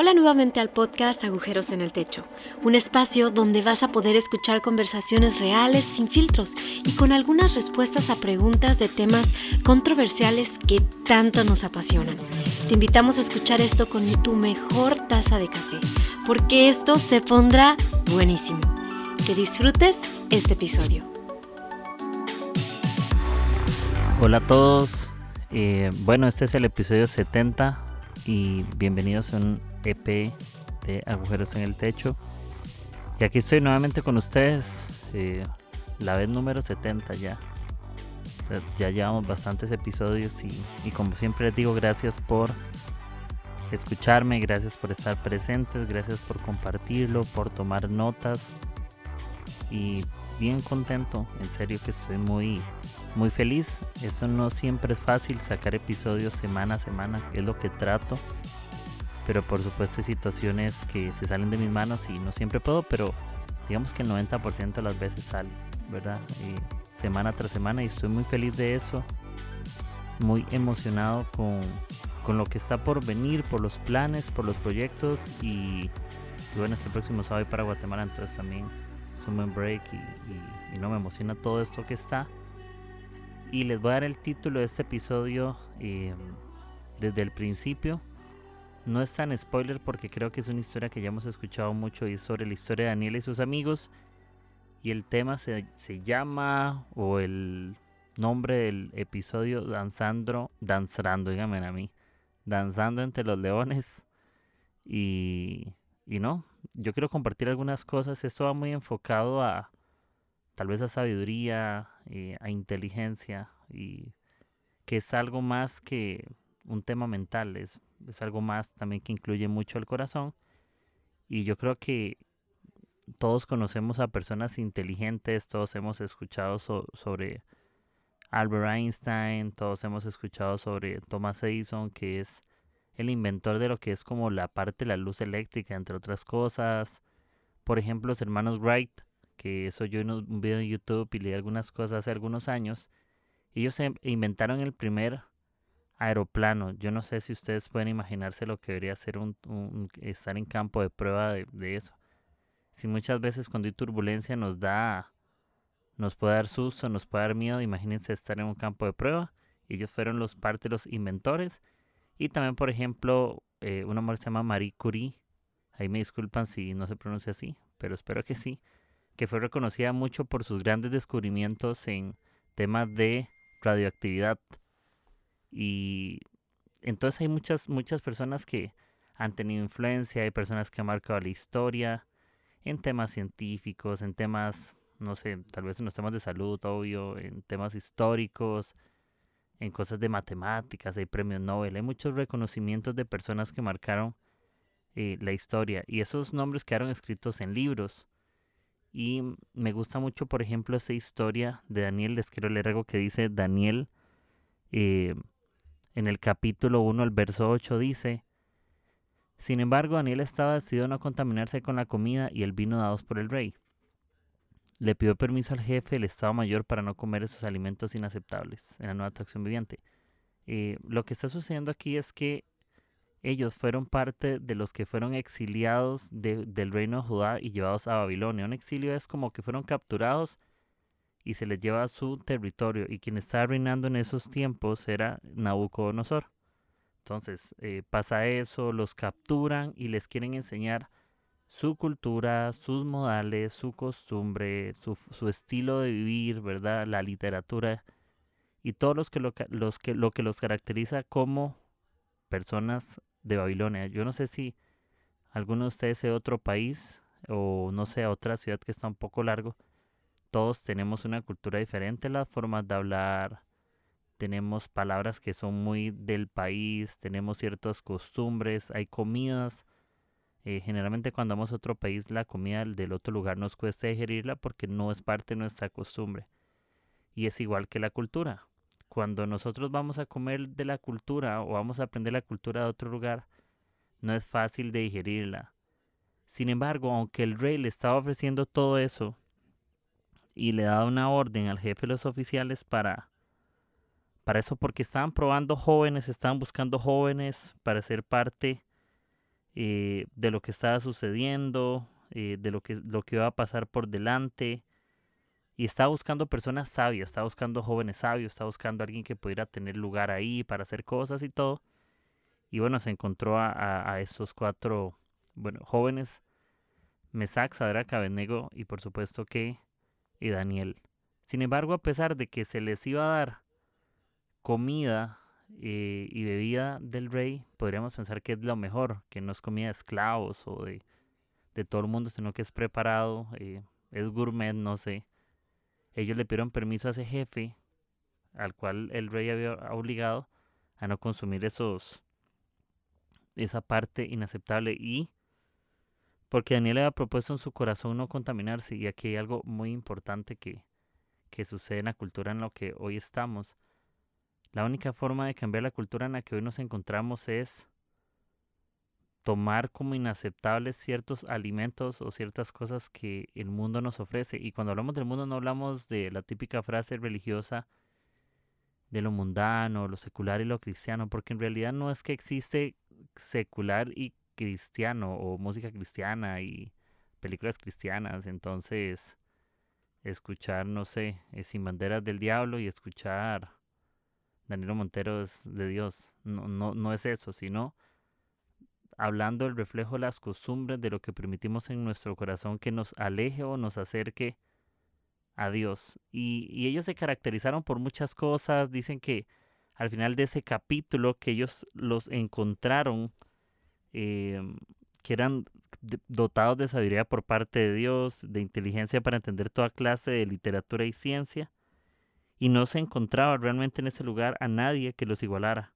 Hola nuevamente al podcast Agujeros en el Techo, un espacio donde vas a poder escuchar conversaciones reales, sin filtros y con algunas respuestas a preguntas de temas controversiales que tanto nos apasionan. Te invitamos a escuchar esto con tu mejor taza de café, porque esto se pondrá buenísimo. Que disfrutes este episodio. Hola a todos, eh, bueno, este es el episodio 70 y bienvenidos a un EP de Agujeros en el Techo. Y aquí estoy nuevamente con ustedes, eh, la vez número 70 ya. Ya llevamos bastantes episodios y, y como siempre les digo, gracias por escucharme, gracias por estar presentes, gracias por compartirlo, por tomar notas y bien contento, en serio que estoy muy muy feliz. Eso no siempre es fácil sacar episodios semana a semana, es lo que trato pero por supuesto hay situaciones que se salen de mis manos y no siempre puedo, pero digamos que el 90% de las veces sale, ¿verdad? semana tras semana y estoy muy feliz de eso, muy emocionado con, con, lo que está por venir, por los planes, por los proyectos y, bueno, este próximo sábado para Guatemala, entonces también es un buen break y, no me emociona todo esto que está. Y les voy a dar el título de este episodio eh, desde el principio no es tan spoiler porque creo que es una historia que ya hemos escuchado mucho y es sobre la historia de Daniel y sus amigos. Y el tema se, llama, o el nombre del episodio, Danzando, Danzando, díganme a mí, Danzando entre los leones. Y, y no, yo quiero compartir algunas cosas. Esto va muy enfocado a tal vez a sabiduría, eh, a inteligencia, y que es algo más que un tema mental, es, es algo más también que incluye mucho el corazón. Y yo creo que todos conocemos a personas inteligentes, todos hemos escuchado sobre Albert Einstein, todos hemos escuchado sobre Thomas Edison, que es el inventor de lo que es como la parte de la luz eléctrica, entre otras cosas. Por ejemplo, los hermanos Wright, que eso yo en un video en YouTube y leí algunas cosas hace algunos años. Ellos inventaron el primer aeroplano. Yo no sé si ustedes pueden imaginarse lo que debería ser un, estar en campo de prueba de, eso. Si muchas veces cuando hay turbulencia nos da, nos puede dar susto, nos puede dar miedo, imagínense estar en un campo de prueba. Ellos fueron los parte los inventores. Y también, por ejemplo, eh, una mujer se llama Marie Curie. Ahí me disculpan si no se pronuncia así, pero espero que sí. Que fue reconocida mucho por sus grandes descubrimientos en temas de radioactividad. Y entonces hay muchas, muchas personas que han tenido influencia, hay personas que han marcado la historia en temas científicos, en temas, no sé, tal vez en los temas de salud, obvio, en temas históricos, en cosas de matemáticas, hay premios Nobel, hay muchos reconocimientos de personas que marcaron eh, la historia y esos nombres quedaron escritos en libros. Y me gusta mucho, por ejemplo, esa historia de Daniel. Les quiero leer algo que dice Daniel eh, en el capítulo 1, el verso 8 dice, Sin embargo, Daniel estaba decidido a no contaminarse con la comida y el vino dados por el rey. Le pidió permiso al jefe del Estado Mayor para no comer esos alimentos inaceptables en la nueva atracción viviente. Eh, lo que está sucediendo aquí es que ellos fueron parte de los que fueron exiliados del reino de Judá y llevados a Babilonia. Un exilio es como que fueron capturados y se les lleva a su territorio. Y quien estaba reinando en esos tiempos era Nabucodonosor. Entonces eh, pasa eso, los capturan y les quieren enseñar su cultura, sus modales, su costumbre, su, estilo de vivir, ¿verdad? La literatura y todos los que, lo, los que, lo que los caracteriza como personas de Babilonia. Yo no sé si alguno de ustedes es de otro país o no sé, otra ciudad que está un poco largo, todos tenemos una cultura diferente, las formas de hablar, tenemos palabras que son muy del país, tenemos ciertas costumbres, hay comidas. Eh, generalmente cuando vamos a otro país la comida del otro lugar nos cuesta digerirla porque no es parte de nuestra costumbre. Y es igual que la cultura. Cuando nosotros vamos a comer de la cultura o vamos a aprender la cultura de otro lugar, no es fácil de digerirla. Sin embargo, aunque el rey le estaba ofreciendo todo eso, y le da una orden al jefe de los oficiales para, para eso, porque estaban probando jóvenes, estaban buscando jóvenes para ser parte eh, de lo que estaba sucediendo, eh, de lo que, lo que iba a pasar por delante. Y estaba buscando personas sabias, estaba buscando jóvenes sabios, estaba buscando a alguien que pudiera tener lugar ahí para hacer cosas y todo. Y bueno, se encontró a, a, estos cuatro bueno, jóvenes, Mesac, Sadrach, Abednego y por supuesto que y Daniel. Sin embargo, a pesar de que se les iba a dar comida eh, y bebida del rey, podríamos pensar que es lo mejor, que no es comida de esclavos o de, de todo el mundo, sino que es preparado, eh, es gourmet, no sé. Ellos le pidieron permiso a ese jefe, al cual el rey había obligado a no consumir esos esa parte inaceptable y porque Daniel había propuesto en su corazón no contaminarse y aquí hay algo muy importante que, que sucede en la cultura en la que hoy estamos. La única forma de cambiar la cultura en la que hoy nos encontramos es tomar como inaceptables ciertos alimentos o ciertas cosas que el mundo nos ofrece. Y cuando hablamos del mundo no hablamos de la típica frase religiosa de lo mundano, lo secular y lo cristiano, porque en realidad no es que existe secular y cristiano o música cristiana y películas cristianas. Entonces, escuchar, no sé, eh, Sin Banderas del Diablo y escuchar Danilo Montero es de Dios. No, no, no es eso, sino hablando del reflejo de las costumbres de lo que permitimos en nuestro corazón que nos aleje o nos acerque a Dios. Y, y ellos se caracterizaron por muchas cosas. Dicen que al final de ese capítulo que ellos los encontraron, eh, que eran dotados de sabiduría por parte de Dios, de inteligencia para entender toda clase de literatura y ciencia, y no se encontraba realmente en ese lugar a nadie que los igualara.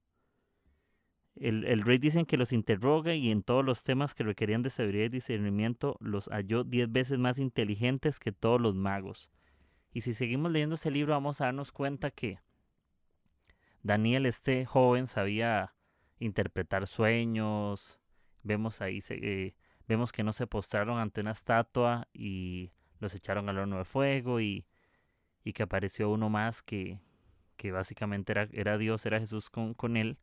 El, el, rey dicen que los interroga y en todos los temas que requerían de sabiduría y discernimiento los halló diez veces más inteligentes que todos los magos. Y si seguimos leyendo ese libro vamos a darnos cuenta que Daniel, este joven, sabía interpretar sueños. Vemos ahí, eh, vemos que no se postraron ante una estatua y los echaron al horno de fuego y, y que apareció uno más que, que básicamente era, era Dios, era Jesús con, con él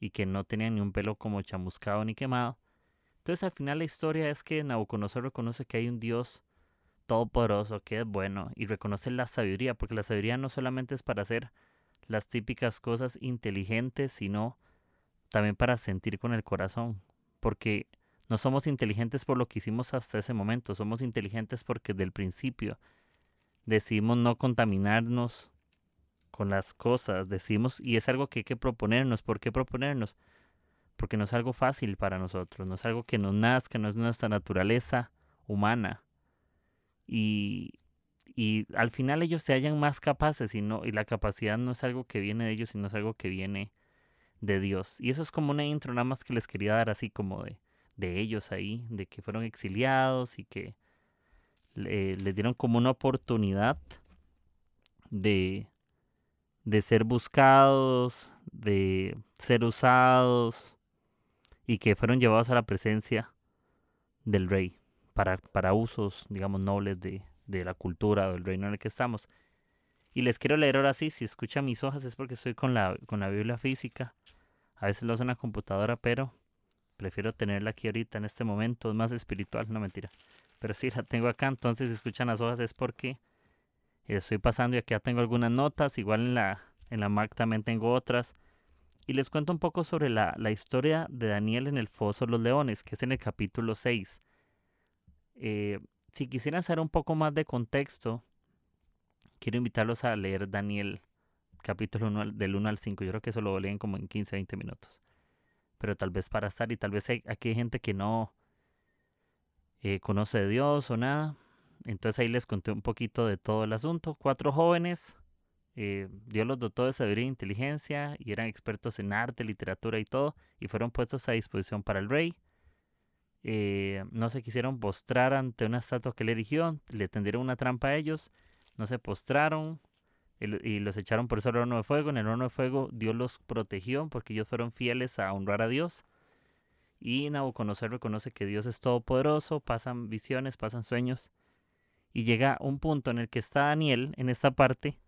y que no tenía ni un pelo como chamuscado ni quemado. Entonces al final la historia es que Nabucodonosor reconoce que hay un Dios todopoderoso, que es bueno, y reconoce la sabiduría, porque la sabiduría no solamente es para hacer las típicas cosas inteligentes, sino también para sentir con el corazón, porque no somos inteligentes por lo que hicimos hasta ese momento, somos inteligentes porque del principio decidimos no contaminarnos con las cosas, decimos, y es algo que hay que proponernos. ¿Por qué proponernos? Porque no es algo fácil para nosotros, no es algo que nos nazca, no es nuestra naturaleza humana. Y, y al final ellos se hallan más capaces y, no, y la capacidad no es algo que viene de ellos, sino es algo que viene de Dios. Y eso es como una intro nada más que les quería dar así como de, de ellos ahí, de que fueron exiliados y que le, les dieron como una oportunidad de, de ser buscados, de ser usados y que fueron llevados a la presencia del rey para, para usos, digamos, nobles de, de la cultura o del reino en el que estamos. Y les quiero leer ahora sí, si escuchan mis hojas es porque estoy con la, con la Biblia física. A veces lo uso en la computadora, pero prefiero tenerla aquí ahorita en este momento. Es más espiritual, no mentira. Pero sí la tengo acá, entonces si escuchan las hojas es porque estoy pasando y aquí ya tengo algunas notas. Igual en la, en la Mac también tengo otras. Y les cuento un poco sobre la, la historia de Daniel en el Foso de los Leones, que es en el capítulo 6. Eh, si quisieran saber un poco más de contexto, quiero invitarlos a leer Daniel capítulo 1 del 1 al 5. Yo creo que eso lo leen como en 15, 20 minutos. Pero tal vez para estar y tal vez hay, aquí hay gente que no eh, conoce de Dios o nada. Entonces ahí les conté un poquito de todo el asunto. Cuatro jóvenes, eh, Dios los dotó de sabiduría e inteligencia y eran expertos en arte, literatura y todo. Y fueron puestos a disposición para el rey. Eh, no se quisieron postrar ante una estatua que él erigió, le tendieron una trampa a ellos, no se postraron y los echaron por eso al horno de fuego. En el horno de fuego Dios los protegió porque ellos fueron fieles a honrar a Dios. Y Nabucodonosor reconoce que Dios es todopoderoso, pasan visiones, pasan sueños. Y llega un punto en el que está Daniel en esta parte.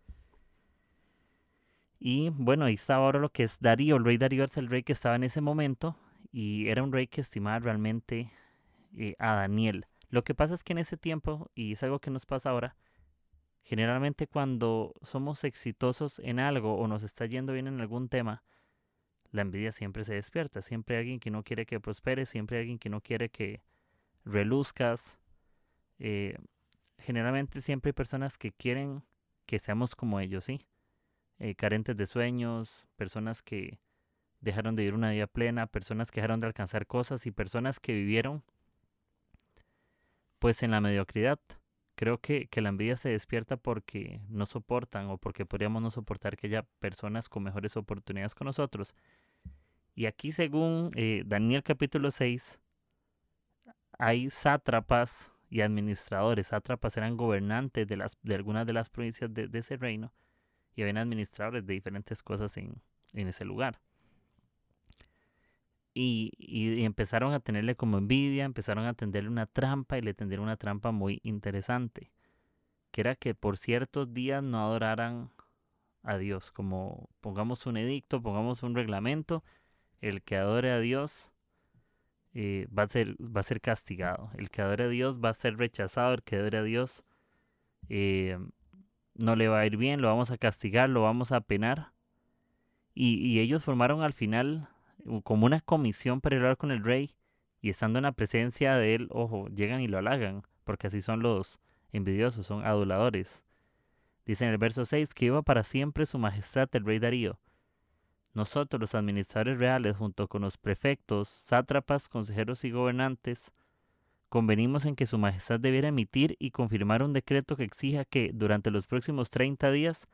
Y bueno, ahí está ahora lo que es Darío. El rey Darío es el rey que estaba en ese momento y era un rey que estimaba realmente eh, a Daniel. Lo que pasa es que en ese tiempo, y es algo que nos pasa ahora, generalmente cuando somos exitosos en algo o nos está yendo bien en algún tema, la envidia siempre se despierta. Siempre alguien que no quiere que prosperes, siempre alguien que no quiere que reluzcas. Eh, generalmente siempre hay personas que quieren que seamos como ellos, ¿sí? Eh, carentes de sueños, personas que dejaron de vivir una vida plena, personas que dejaron de alcanzar cosas y personas que vivieron pues en la mediocridad. Creo que, que, la envidia se despierta porque no soportan o porque podríamos no soportar que haya personas con mejores oportunidades con nosotros. Y aquí según eh, Daniel capítulo 6, hay sátrapas y administradores. Sátrapas eran gobernantes de, las, de algunas de las provincias de, ese reino y habían administradores de diferentes cosas en, en ese lugar. Y, y, empezaron a tenerle como envidia, empezaron a tenderle una trampa y le tendieron una trampa muy interesante, que era que por ciertos días no adoraran a Dios, como pongamos un edicto, pongamos un reglamento, el que adore a Dios eh, va, a ser, va a ser castigado, el que adore a Dios va a ser rechazado, el que adore a Dios eh, no le va a ir bien, lo vamos a castigar, lo vamos a penar. Y, y ellos formaron al final como una comisión para hablar con el rey y estando en la presencia de él, ojo, llegan y lo halagan, porque así son los envidiosos, son aduladores. Dice en el verso 6 que iba para siempre su majestad el rey Darío. Nosotros, los administradores reales, junto con los prefectos, sátrapas, consejeros y gobernantes, convenimos en que su majestad debiera emitir y confirmar un decreto que exija que, durante los próximos 30 días,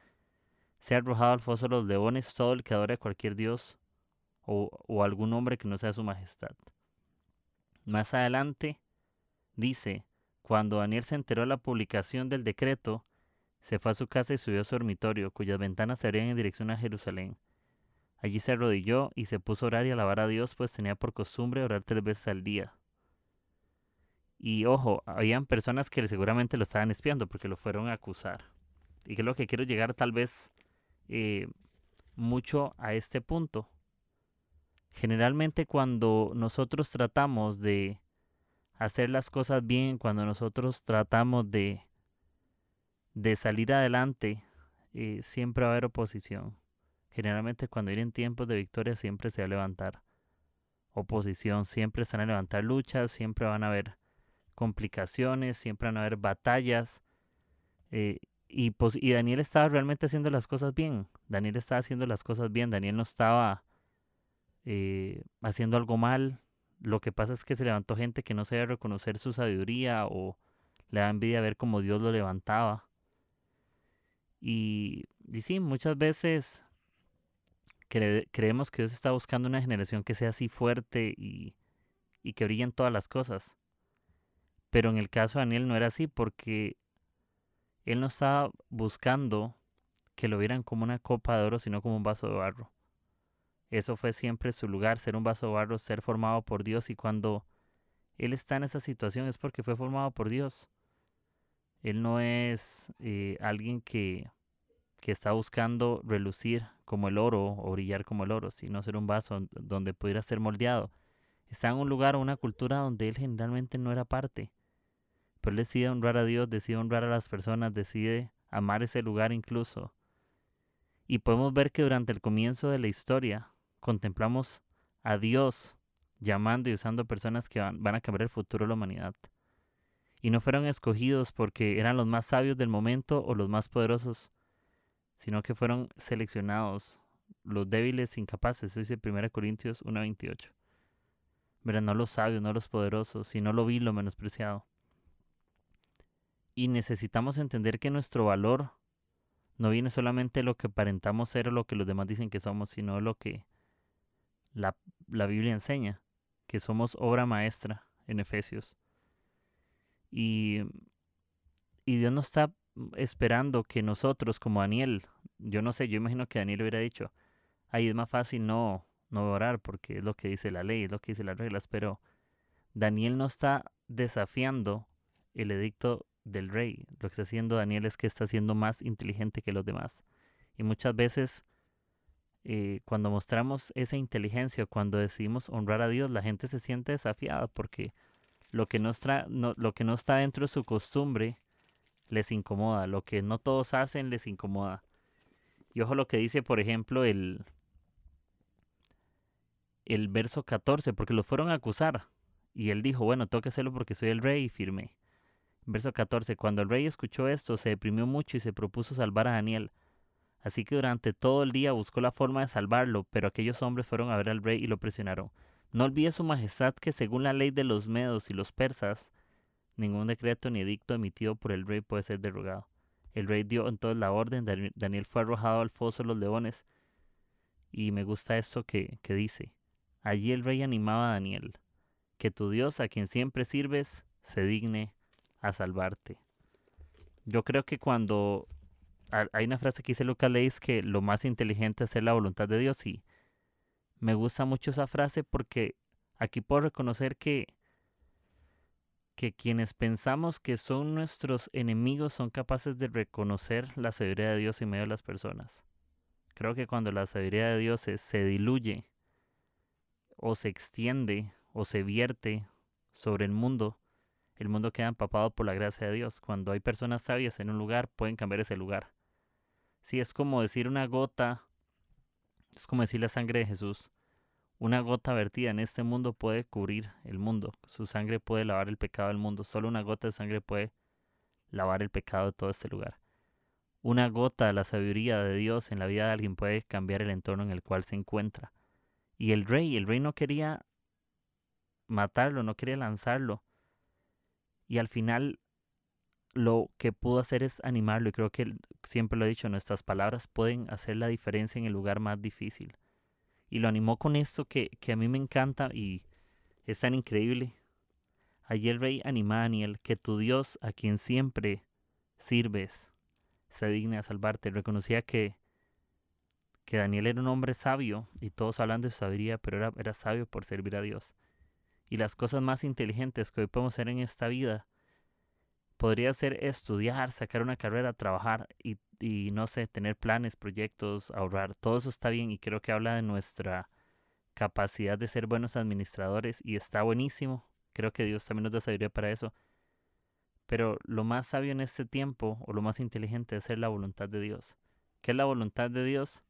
sea arrojado al foso de los leones todo el que adore a cualquier dios o, algún hombre que no sea su majestad. Más adelante dice, cuando Daniel se enteró de la publicación del decreto, se fue a su casa y subió a su dormitorio, cuyas ventanas se abrían en dirección a Jerusalén. Allí se arrodilló y se puso a orar y alabar a Dios, pues tenía por costumbre orar tres veces al día. Y ojo, habían personas que seguramente lo estaban espiando porque lo fueron a acusar. Y que es lo que quiero llegar tal vez eh, mucho a este punto. Generalmente cuando nosotros tratamos de hacer las cosas bien, cuando nosotros tratamos de, de salir adelante, eh, siempre va a haber oposición. Generalmente cuando vienen tiempos de victoria siempre se va a levantar oposición, siempre se van a levantar luchas, siempre van a haber complicaciones, siempre van a haber batallas. Eh, y, y Daniel estaba realmente haciendo las cosas bien. Daniel estaba haciendo las cosas bien. Daniel no estaba eh, haciendo algo mal. Lo que pasa es que se levantó gente que no sabía reconocer su sabiduría o le da envidia ver cómo Dios lo levantaba. Y, y sí, muchas veces creemos que Dios está buscando una generación que sea así fuerte y, y que brille en todas las cosas. Pero en el caso de Daniel no era así porque él no estaba buscando que lo vieran como una copa de oro, sino como un vaso de barro. Eso fue siempre su lugar, ser un vaso de barro, ser formado por Dios. Y cuando Él está en esa situación es porque fue formado por Dios. Él no es eh, alguien que, que está buscando relucir como el oro o brillar como el oro, sino ser un vaso donde pudiera ser moldeado. Está en un lugar o una cultura donde Él generalmente no era parte. Pero Él decide honrar a Dios, decide honrar a las personas, decide amar ese lugar incluso. Y podemos ver que durante el comienzo de la historia, contemplamos a Dios llamando y usando personas que van, a cambiar el futuro de la humanidad. Y no fueron escogidos porque eran los más sabios del momento o los más poderosos, sino que fueron seleccionados los débiles incapaces, eso dice 1 Corintios 1.28. Verán, no los sabios, no los poderosos, sino lo vil, lo menospreciado. Y necesitamos entender que nuestro valor no viene solamente de lo que aparentamos ser o lo que los demás dicen que somos, sino lo que la, Biblia enseña, que somos obra maestra en Efesios. Y, y Dios no está esperando que nosotros, como Daniel, yo no sé, yo imagino que Daniel hubiera dicho, ahí es más fácil no, no orar porque es lo que dice la ley, es lo que dice las reglas, pero Daniel no está desafiando el edicto del rey. Lo que está haciendo Daniel es que está siendo más inteligente que los demás. Y muchas veces eh, cuando mostramos esa inteligencia, cuando decidimos honrar a Dios, la gente se siente desafiada porque lo que no está, dentro de su costumbre les incomoda, lo que no todos hacen les incomoda. Y ojo lo que dice, por ejemplo, el, el verso 14, porque lo fueron a acusar. Y él dijo, bueno, tengo que hacerlo porque soy el rey y firme. Verso 14, cuando el rey escuchó esto, se deprimió mucho y se propuso salvar a Daniel. Así que durante todo el día buscó la forma de salvarlo, pero aquellos hombres fueron a ver al rey y lo presionaron. No olvide su majestad que según la ley de los medos y los persas, ningún decreto ni edicto emitido por el rey puede ser derogado. El rey dio entonces la orden, Daniel fue arrojado al foso de los leones. Y me gusta esto que, que dice. Allí el rey animaba a Daniel, que tu Dios, a quien siempre sirves, se digne a salvarte. Yo creo que cuando hay una frase que dice Lucas Leis que lo más inteligente es hacer la voluntad de Dios y me gusta mucho esa frase porque aquí puedo reconocer que que quienes pensamos que son nuestros enemigos son capaces de reconocer la sabiduría de Dios en medio de las personas. Creo que cuando la sabiduría de Dios se, se diluye o se extiende o se vierte sobre el mundo, el mundo queda empapado por la gracia de Dios. Cuando hay personas sabias en un lugar, pueden cambiar ese lugar. Si es como decir una gota, es como decir la sangre de Jesús. Una gota vertida en este mundo puede cubrir el mundo. Su sangre puede lavar el pecado del mundo. Solo una gota de sangre puede lavar el pecado de todo este lugar. Una gota de la sabiduría de Dios en la vida de alguien puede cambiar el entorno en el cual se encuentra. Y el rey, el rey no quería matarlo, no quería lanzarlo, y al final lo que pudo hacer es animarlo y creo que siempre lo he dicho, nuestras palabras pueden hacer la diferencia en el lugar más difícil. Y lo animó con esto que, que a mí me encanta y es tan increíble. El rey anima a Daniel que tu Dios, a quien siempre sirves, se digne a salvarte. Reconocía que, que Daniel era un hombre sabio y todos hablan de su sabiduría, pero era, era sabio por servir a Dios y las cosas más inteligentes que hoy podemos hacer en esta vida podría ser estudiar, sacar una carrera, trabajar y, y, no sé, tener planes, proyectos, ahorrar. Todo eso está bien y creo que habla de nuestra capacidad de ser buenos administradores y está buenísimo. Creo que Dios también nos da sabiduría para eso. Pero lo más sabio en este tiempo o lo más inteligente es ser la voluntad de Dios. ¿Qué es la voluntad de Dios?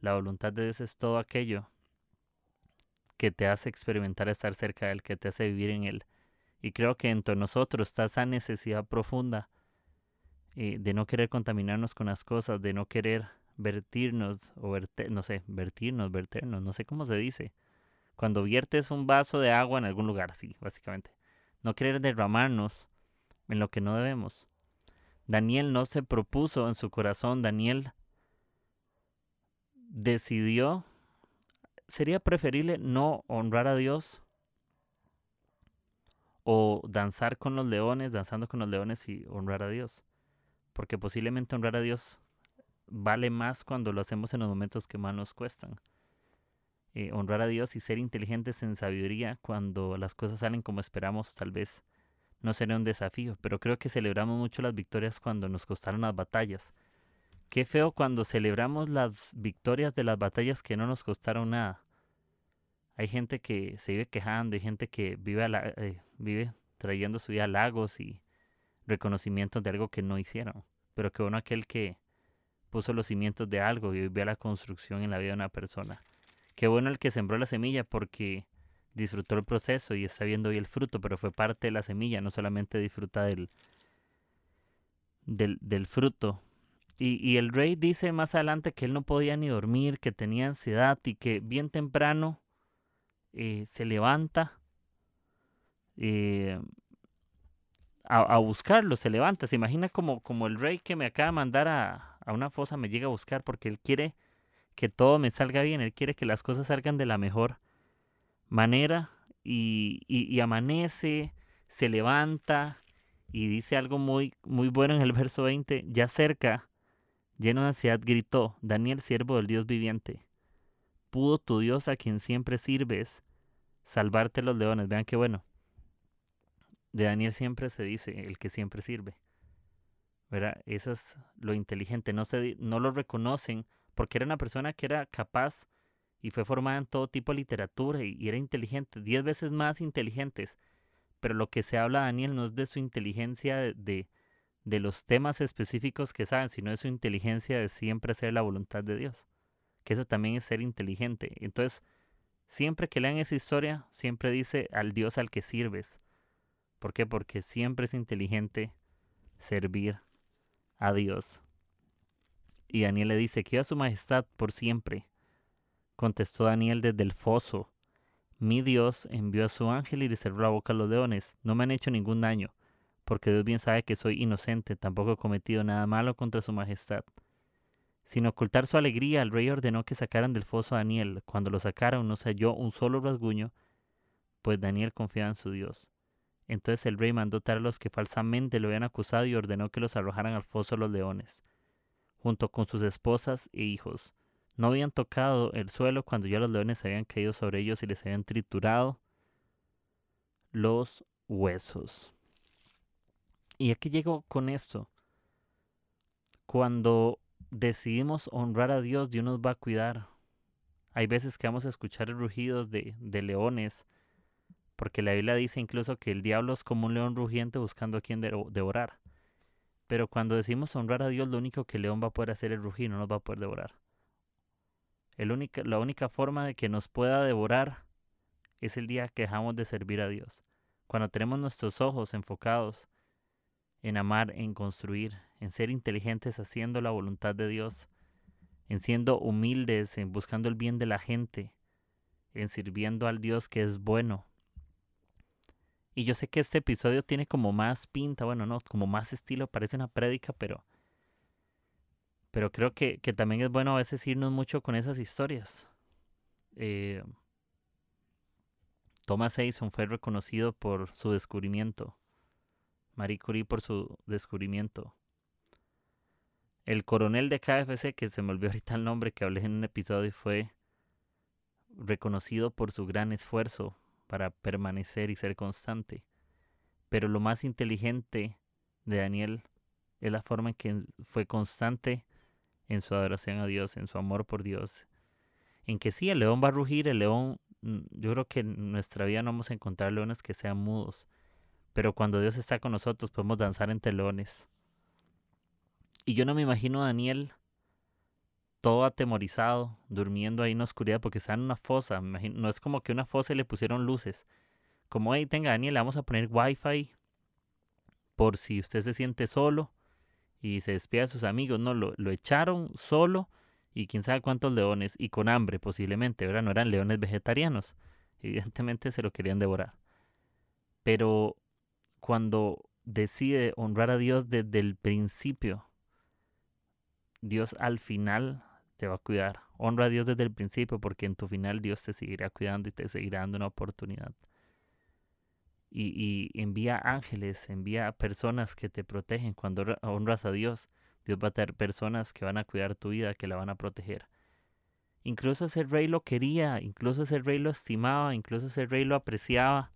La voluntad de Dios es todo aquello que te hace experimentar estar cerca de Él, que te hace vivir en Él. Y creo que entre nosotros está esa necesidad profunda eh, de no querer contaminarnos con las cosas, de no querer vertirnos o verter, no sé, vertirnos, verternos, no sé cómo se dice. Cuando viertes un vaso de agua en algún lugar, sí, básicamente. No querer derramarnos en lo que no debemos. Daniel no se propuso en su corazón, Daniel decidió sería preferible no honrar a Dios o danzar con los leones, danzando con los leones y honrar a Dios. Porque posiblemente honrar a Dios vale más cuando lo hacemos en los momentos que más nos cuestan. Eh, honrar a Dios y ser inteligentes en sabiduría cuando las cosas salen como esperamos tal vez no sería un desafío, pero creo que celebramos mucho las victorias cuando nos costaron las batallas. Qué feo cuando celebramos las victorias de las batallas que no nos costaron nada. Hay gente que se vive quejando, hay gente que vive, eh, vive trayendo su vida lagos y reconocimientos de algo que no hicieron. Pero que bueno aquel que puso los cimientos de algo y vio la construcción en la vida de una persona. Qué bueno el que sembró la semilla porque disfrutó el proceso y está viendo hoy el fruto, pero fue parte de la semilla, no solamente disfruta del, del fruto y, el rey dice más adelante que él no podía ni dormir, que tenía ansiedad y que bien temprano eh, se levanta eh, a, buscarlo, se levanta. Se imagina como, como el rey que me acaba de mandar a, una fosa me llega a buscar porque él quiere que todo me salga bien, él quiere que las cosas salgan de la mejor manera y, y, amanece, se levanta y dice algo muy, muy bueno en el verso 20, ya cerca Lleno de ansiedad gritó, Daniel, siervo del Dios viviente, ¿pudo tu Dios a quien siempre sirves salvarte los leones? Vean qué bueno. De Daniel siempre se dice el que siempre sirve. ¿Verdad? Eso es lo inteligente. No, se, no lo reconocen porque era una persona que era capaz y fue formada en todo tipo de literatura y, era inteligente, diez veces más inteligentes. Pero lo que se habla Daniel no es de su inteligencia de, de, los temas específicos que saben, sino de su inteligencia de siempre hacer la voluntad de Dios. Eso también es ser inteligente. Entonces, siempre que lean esa historia, siempre dice al Dios al que sirves. ¿Por qué? Porque siempre es inteligente servir a Dios. Y Daniel le dice, que a su majestad por siempre. Contestó Daniel desde el foso. Mi Dios envió a su ángel y le cerró la boca a los leones. No me han hecho ningún daño, porque Dios bien sabe que soy inocente, tampoco he cometido nada malo contra su majestad. Sin ocultar su alegría, el rey ordenó que sacaran del foso a Daniel. Cuando lo sacaron no se halló un solo rasguño, pues Daniel confiaba en su Dios. Entonces el rey mandó traer a los que falsamente lo habían acusado y ordenó que los arrojaran al foso los leones, junto con sus esposas e hijos. No habían tocado el suelo cuando ya los leones habían caído sobre ellos y les habían triturado los huesos. Y aquí llego con esto. Cuando decidimos honrar a Dios, Dios nos va a cuidar. Hay veces que vamos a escuchar rugidos de, de leones, porque la Biblia dice incluso que el diablo es como un león rugiente buscando a quien devorar. Pero cuando decimos honrar a Dios, lo único que el león va a poder hacer es rugir, no nos va a poder devorar la única forma de que nos pueda devorar es el día que dejamos de servir a Dios. Cuando tenemos nuestros ojos enfocados en amar, en construir, en ser inteligentes haciendo la voluntad de Dios, en siendo humildes, en buscando el bien de la gente, en sirviendo al Dios que es bueno. Y yo sé que este episodio tiene como más pinta, bueno, no, como más estilo, parece una prédica, pero pero creo que, también es bueno a veces irnos mucho con esas historias. Eh, Thomas Edison fue reconocido por su descubrimiento. Marie Curie por su descubrimiento. El coronel de KFC, que se me olvidó ahorita el nombre que hablé en un episodio, fue reconocido por su gran esfuerzo para permanecer y ser constante. Pero lo más inteligente de Daniel es la forma en que fue constante en su adoración a Dios, en su amor por Dios. En que sí, el león va a rugir, el león, mm, yo creo que en nuestra vida no vamos a encontrar leones que sean mudos, pero cuando Dios está con nosotros podemos danzar entre leones. Y yo no me imagino a Daniel todo atemorizado, durmiendo ahí en la oscuridad porque está en una fosa. no es como que una fosa y le pusieron luces. Como, hey, tenga Daniel, vamos a poner wifi por si usted se siente solo y se despide a sus amigos. No, lo, lo echaron solo y quién sabe cuántos leones y con hambre posiblemente, ¿verdad? No eran leones vegetarianos. Evidentemente se lo querían devorar. Pero cuando decide honrar a Dios desde el principio, Dios al final te va a cuidar. Honra a Dios desde el principio porque en tu final Dios te seguirá cuidando y te seguirá dando una oportunidad y, envía ángeles, envía personas que te protegen. Cuando honras a Dios, Dios va a tener personas que van a cuidar tu vida, que la van a proteger. Incluso ese rey lo quería, incluso ese rey lo estimaba, incluso ese rey lo apreciaba.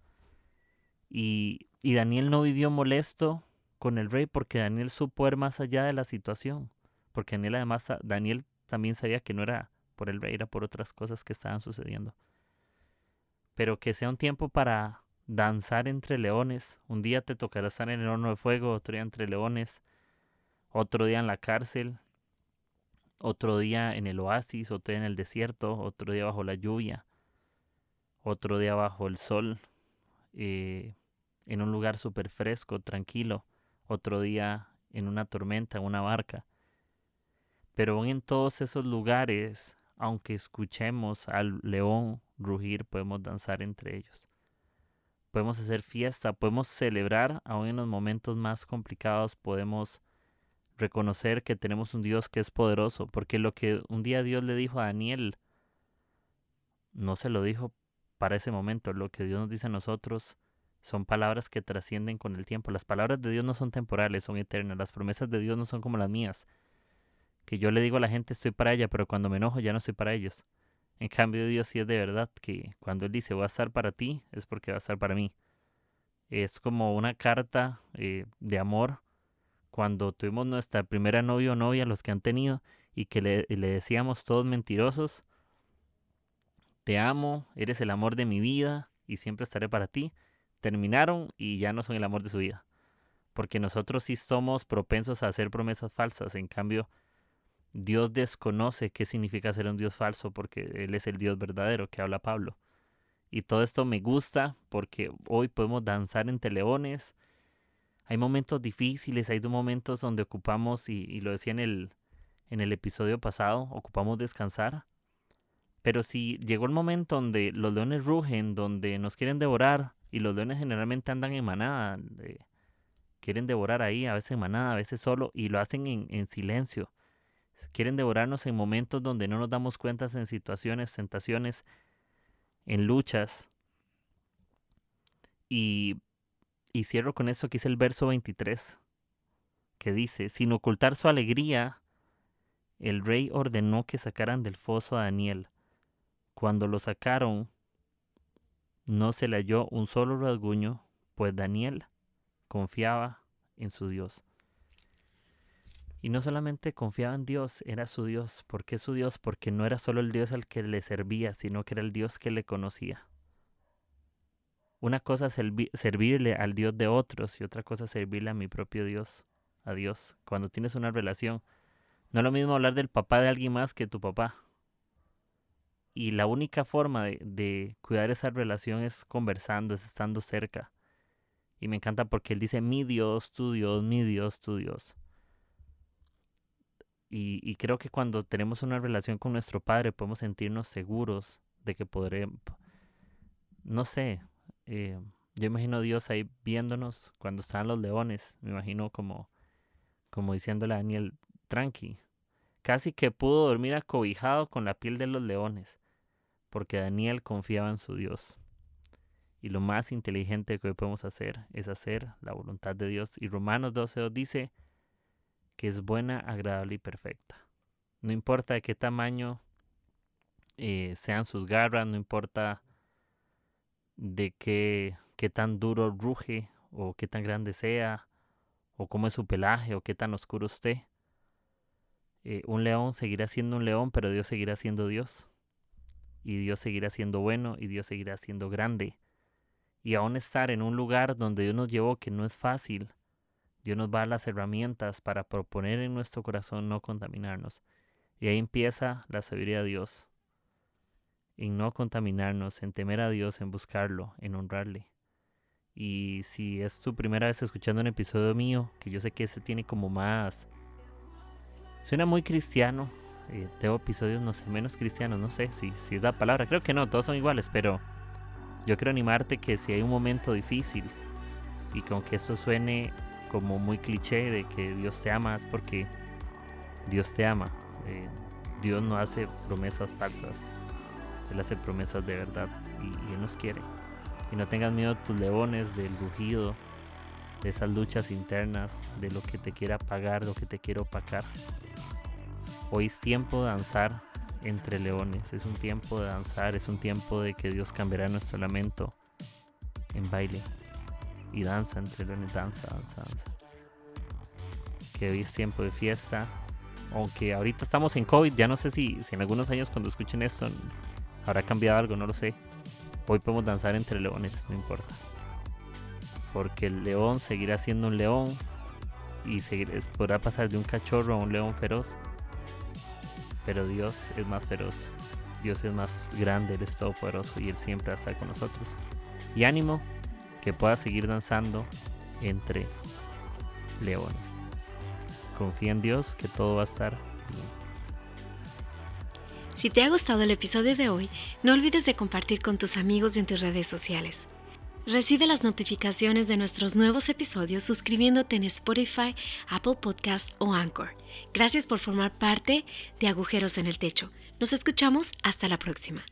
Y, Daniel no vivió molesto con el rey porque Daniel supo ir más allá de la situación. Porque Daniel además, Daniel también sabía que no era por el rey, era por otras cosas que estaban sucediendo. Pero que sea un tiempo para danzar entre leones. Un día te tocará estar en el horno de fuego, otro día entre leones, otro día en la cárcel, otro día en el oasis, otro día en el desierto, otro día bajo la lluvia, otro día bajo el sol, eh, en un lugar súper fresco, tranquilo, otro día en una tormenta, en una barca. Pero en todos esos lugares, aunque escuchemos al león rugir, podemos danzar entre ellos podemos hacer fiesta, podemos celebrar, aún en los momentos más complicados, podemos reconocer que tenemos un Dios que es poderoso, porque lo que un día Dios le dijo a Daniel, no se lo dijo para ese momento, lo que Dios nos dice a nosotros son palabras que trascienden con el tiempo. Las palabras de Dios no son temporales, son eternas. Las promesas de Dios no son como las mías, que yo le digo a la gente estoy para ella, pero cuando me enojo ya no estoy para ellos. En cambio, Dios sí es de verdad que cuando Él dice voy a estar para ti, es porque va a estar para mí. Es como una carta eh, de amor cuando tuvimos nuestra primera novio o novia, los que han tenido, y que le, le decíamos todos mentirosos, te amo, eres el amor de mi vida y siempre estaré para ti, terminaron y ya no son el amor de su vida. Porque nosotros sí somos propensos a hacer promesas falsas, en cambio, Dios desconoce qué significa ser un Dios falso porque Él es el Dios verdadero que habla Pablo. Y todo esto me gusta porque hoy podemos danzar entre leones. Hay momentos difíciles, hay momentos donde ocupamos, y, lo decía en el, en el episodio pasado, ocupamos descansar. Pero si llegó el momento donde los leones rugen, donde nos quieren devorar, y los leones generalmente andan en manada, eh, quieren devorar ahí, a veces en manada, a veces solo, y lo hacen en, en silencio quieren devorarnos en momentos donde no nos damos cuenta en situaciones, tentaciones, en luchas. Y, y cierro con eso que es el verso 23, que dice, sin ocultar su alegría, el rey ordenó que sacaran del foso a Daniel. Cuando lo sacaron, no se le halló un solo rasguño, pues Daniel confiaba en su Dios. Y no solamente confiaba en Dios, era su Dios. ¿Por qué su Dios? Porque no era solo el Dios al que le servía, sino que era el Dios que le conocía. Una cosa es servirle al Dios de otros y otra cosa es servirle a mi propio Dios, a Dios. Cuando tienes una relación, no es lo mismo hablar del papá de alguien más que tu papá. Y la única forma de, de cuidar esa relación es conversando, es estando cerca. Y me encanta porque él dice, mi Dios, tu Dios, mi Dios, tu Dios. Y, creo que cuando tenemos una relación con nuestro Padre podemos sentirnos seguros de que podremos, no sé, eh, yo imagino a Dios ahí viéndonos cuando están los leones, me imagino como, como diciéndole a Daniel, tranqui, casi que pudo dormir acobijado con la piel de los leones, porque Daniel confiaba en su Dios. Y lo más inteligente que podemos hacer es hacer la voluntad de Dios. Y Romanos 12 dice, que es buena, agradable y perfecta. No importa de qué tamaño eh, sean sus garras, no importa de qué, qué tan duro ruge o qué tan grande sea, o cómo es su pelaje o qué tan oscuro esté. Eh, un león seguirá siendo un león, pero Dios seguirá siendo Dios. Y Dios seguirá siendo bueno y Dios seguirá siendo grande. Y aún estar en un lugar donde Dios nos llevó que no es fácil, Dios nos va a las herramientas para proponer en nuestro corazón no contaminarnos. Y ahí empieza la sabiduría de Dios. En no contaminarnos, en temer a Dios, en buscarlo, en honrarle. Y si es tu primera vez escuchando un episodio mío, que yo sé que ese tiene como más... Suena muy cristiano. Eh, tengo episodios, no sé, menos cristianos, no sé si, si es la palabra. Creo que no, todos son iguales, pero yo quiero animarte que si hay un momento difícil y que aunque esto suene como muy cliché de que Dios te ama, es porque Dios te ama. Eh, Dios no hace promesas falsas, Él hace promesas de verdad y, Él nos quiere. Y no tengas miedo de tus leones, del rugido, de esas luchas internas, de lo que te quiera pagar, lo que te quiero opacar. Hoy es tiempo de danzar entre leones, es un tiempo de danzar, es un tiempo de que Dios cambiará nuestro lamento en baile y danza entre leones, danza, danza, danza. Que hoy es tiempo de fiesta. Aunque ahorita estamos en COVID, ya no sé si, si en algunos años cuando escuchen esto habrá cambiado algo, no lo sé. Hoy podemos danzar entre leones, no importa. Porque el león seguirá siendo un león y podrá pasar de un cachorro a un león feroz. Pero Dios es más feroz. Dios es más grande, Él es todopoderoso y Él siempre va a estar con nosotros. Y ánimo, que puedas seguir danzando entre leones. Confía en Dios que todo va a estar bien. Si te ha gustado el episodio de hoy, no olvides de compartir con tus amigos y en tus redes sociales. Recibe las notificaciones de nuestros nuevos episodios suscribiéndote en Spotify, Apple Podcast o Anchor. Gracias por formar parte de Agujeros en el Techo. Nos escuchamos hasta la próxima.